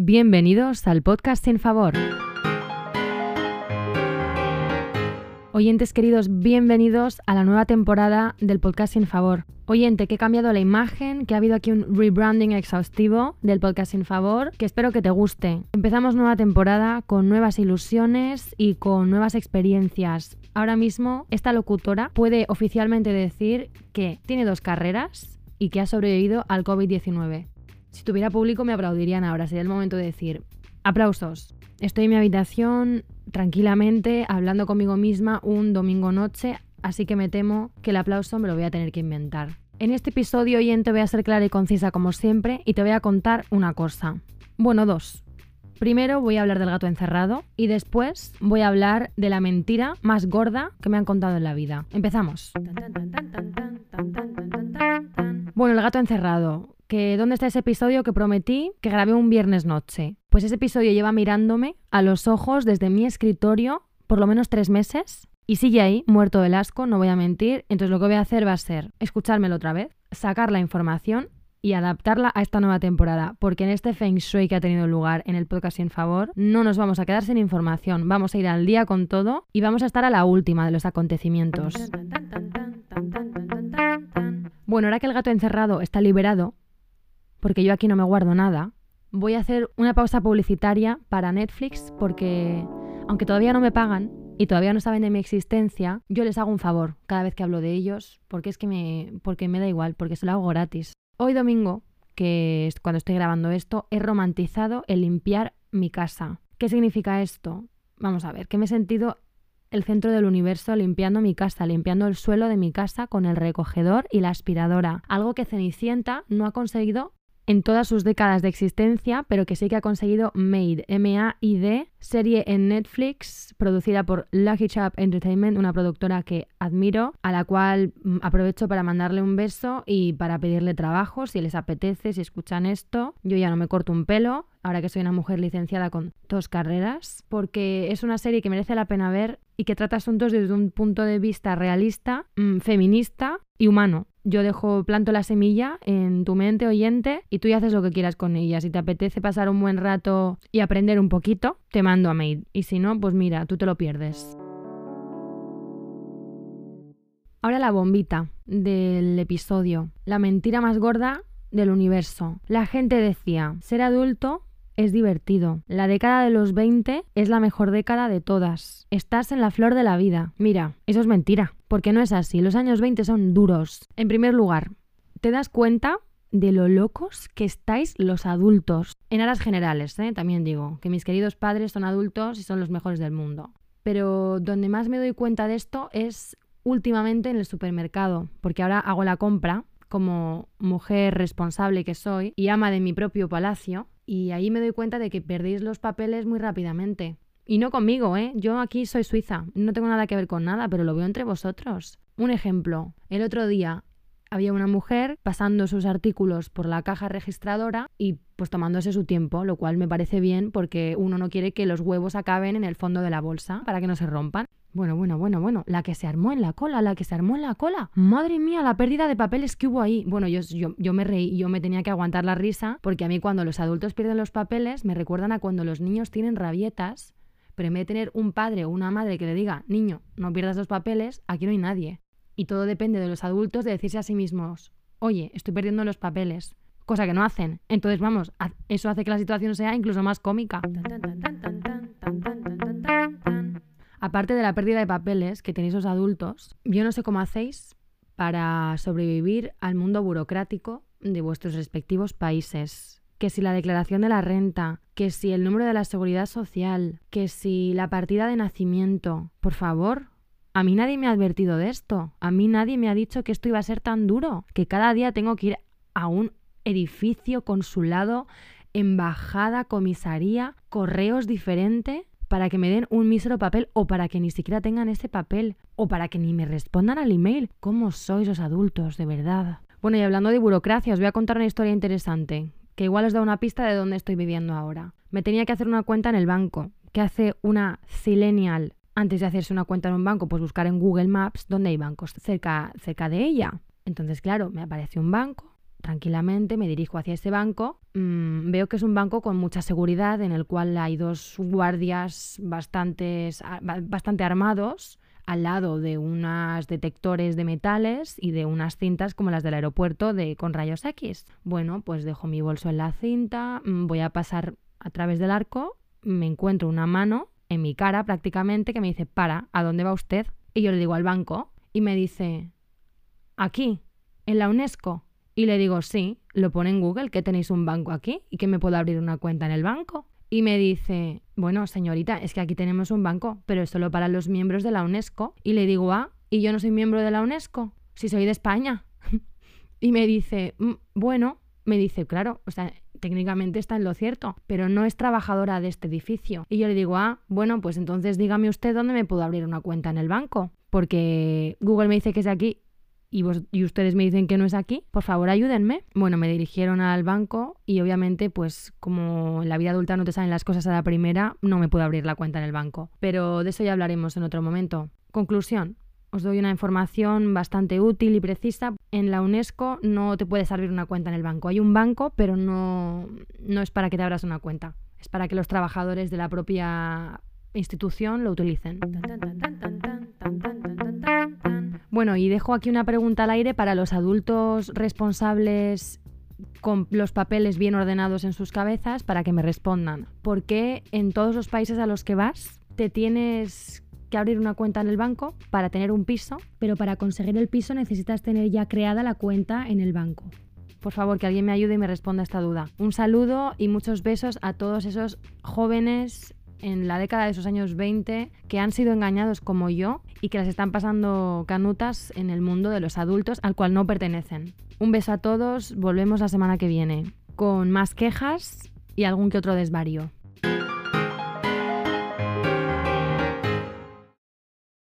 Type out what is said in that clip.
Bienvenidos al podcast Sin Favor. Oyentes queridos, bienvenidos a la nueva temporada del podcast Sin Favor. Oyente, que he cambiado la imagen, que ha habido aquí un rebranding exhaustivo del podcast Sin Favor, que espero que te guste. Empezamos nueva temporada con nuevas ilusiones y con nuevas experiencias. Ahora mismo, esta locutora puede oficialmente decir que tiene dos carreras y que ha sobrevivido al COVID-19. Si tuviera público me aplaudirían ahora, sería el momento de decir, aplausos. Estoy en mi habitación tranquilamente hablando conmigo misma un domingo noche, así que me temo que el aplauso me lo voy a tener que inventar. En este episodio, oyente, voy a ser clara y concisa como siempre y te voy a contar una cosa. Bueno, dos. Primero voy a hablar del gato encerrado y después voy a hablar de la mentira más gorda que me han contado en la vida. Empezamos. Bueno, el gato encerrado que dónde está ese episodio que prometí que grabé un viernes noche. Pues ese episodio lleva mirándome a los ojos desde mi escritorio por lo menos tres meses y sigue ahí, muerto del asco, no voy a mentir. Entonces lo que voy a hacer va a ser escuchármelo otra vez, sacar la información y adaptarla a esta nueva temporada, porque en este Feng Shui que ha tenido lugar en el podcast Sin Favor, no nos vamos a quedar sin información, vamos a ir al día con todo y vamos a estar a la última de los acontecimientos. Bueno, ahora que el gato encerrado está liberado, porque yo aquí no me guardo nada, voy a hacer una pausa publicitaria para Netflix porque, aunque todavía no me pagan y todavía no saben de mi existencia, yo les hago un favor cada vez que hablo de ellos, porque es que me, porque me da igual, porque se lo hago gratis. Hoy domingo, que es cuando estoy grabando esto, he romantizado el limpiar mi casa. ¿Qué significa esto? Vamos a ver, que me he sentido el centro del universo limpiando mi casa, limpiando el suelo de mi casa con el recogedor y la aspiradora, algo que Cenicienta no ha conseguido en todas sus décadas de existencia, pero que sí que ha conseguido Made, M-A-I-D, serie en Netflix producida por Lucky Chap Entertainment, una productora que admiro, a la cual mm, aprovecho para mandarle un beso y para pedirle trabajo si les apetece, si escuchan esto. Yo ya no me corto un pelo, ahora que soy una mujer licenciada con dos carreras, porque es una serie que merece la pena ver y que trata asuntos desde un punto de vista realista, mm, feminista y humano yo dejo, planto la semilla en tu mente oyente y tú ya haces lo que quieras con ella. Si te apetece pasar un buen rato y aprender un poquito, te mando a Maid. Y si no, pues mira, tú te lo pierdes. Ahora la bombita del episodio. La mentira más gorda del universo. La gente decía, ser adulto es divertido. La década de los 20 es la mejor década de todas. Estás en la flor de la vida. Mira, eso es mentira, porque no es así. Los años 20 son duros. En primer lugar, te das cuenta de lo locos que estáis los adultos. En aras generales, ¿eh? también digo, que mis queridos padres son adultos y son los mejores del mundo. Pero donde más me doy cuenta de esto es últimamente en el supermercado, porque ahora hago la compra como mujer responsable que soy y ama de mi propio palacio, y ahí me doy cuenta de que perdéis los papeles muy rápidamente. Y no conmigo, ¿eh? Yo aquí soy suiza, no tengo nada que ver con nada, pero lo veo entre vosotros. Un ejemplo, el otro día había una mujer pasando sus artículos por la caja registradora y pues tomándose su tiempo, lo cual me parece bien porque uno no quiere que los huevos acaben en el fondo de la bolsa para que no se rompan. Bueno, bueno, bueno, bueno, la que se armó en la cola, la que se armó en la cola. Madre mía, la pérdida de papeles que hubo ahí. Bueno, yo, yo, yo me reí, yo me tenía que aguantar la risa, porque a mí cuando los adultos pierden los papeles me recuerdan a cuando los niños tienen rabietas, pero en vez de tener un padre o una madre que le diga, niño, no pierdas los papeles, aquí no hay nadie. Y todo depende de los adultos de decirse a sí mismos, oye, estoy perdiendo los papeles. Cosa que no hacen. Entonces, vamos, eso hace que la situación sea incluso más cómica. Aparte de la pérdida de papeles que tenéis los adultos, yo no sé cómo hacéis para sobrevivir al mundo burocrático de vuestros respectivos países. Que si la declaración de la renta, que si el número de la seguridad social, que si la partida de nacimiento. Por favor, a mí nadie me ha advertido de esto. A mí nadie me ha dicho que esto iba a ser tan duro. Que cada día tengo que ir a un edificio, consulado, embajada, comisaría, correos diferente para que me den un mísero papel o para que ni siquiera tengan ese papel o para que ni me respondan al email. ¿Cómo sois los adultos, de verdad? Bueno, y hablando de burocracia, os voy a contar una historia interesante, que igual os da una pista de dónde estoy viviendo ahora. Me tenía que hacer una cuenta en el banco. ¿Qué hace una Silenial antes de hacerse una cuenta en un banco? Pues buscar en Google Maps dónde hay bancos cerca, cerca de ella. Entonces, claro, me apareció un banco tranquilamente, me dirijo hacia ese banco. Mm, veo que es un banco con mucha seguridad, en el cual hay dos guardias bastantes, bastante armados al lado de unos detectores de metales y de unas cintas como las del aeropuerto de con rayos X. Bueno, pues dejo mi bolso en la cinta, mm, voy a pasar a través del arco, me encuentro una mano en mi cara prácticamente que me dice, para, ¿a dónde va usted? Y yo le digo al banco y me dice, aquí, en la UNESCO. Y le digo, sí, lo pone en Google que tenéis un banco aquí y que me puedo abrir una cuenta en el banco. Y me dice, bueno, señorita, es que aquí tenemos un banco, pero es solo para los miembros de la UNESCO. Y le digo, ah, ¿y yo no soy miembro de la UNESCO? Si soy de España. y me dice, mm, bueno, me dice, claro, o sea, técnicamente está en lo cierto, pero no es trabajadora de este edificio. Y yo le digo, ah, bueno, pues entonces dígame usted dónde me puedo abrir una cuenta en el banco, porque Google me dice que es aquí y, ustedes me dicen que no es aquí, por favor ayúdenme. Bueno, me dirigieron al banco y obviamente pues como en la vida adulta no te salen las cosas a la primera, no me puedo abrir la cuenta en el banco. Pero de eso ya hablaremos en otro momento. Conclusión. Os doy una información bastante útil y precisa. En la UNESCO no te puedes abrir una cuenta en el banco. Hay un banco, pero no, no es para que te abras una cuenta. Es para que los trabajadores de la propia institución lo utilicen. Bueno, y dejo aquí una pregunta al aire para los adultos responsables con los papeles bien ordenados en sus cabezas para que me respondan. ¿Por qué en todos los países a los que vas te tienes que abrir una cuenta en el banco para tener un piso, pero para conseguir el piso necesitas tener ya creada la cuenta en el banco? Por favor, que alguien me ayude y me responda esta duda. Un saludo y muchos besos a todos esos jóvenes en la década de esos años 20 que han sido engañados como yo y que las están pasando canutas en el mundo de los adultos al cual no pertenecen. Un beso a todos, volvemos la semana que viene con más quejas y algún que otro desvarío.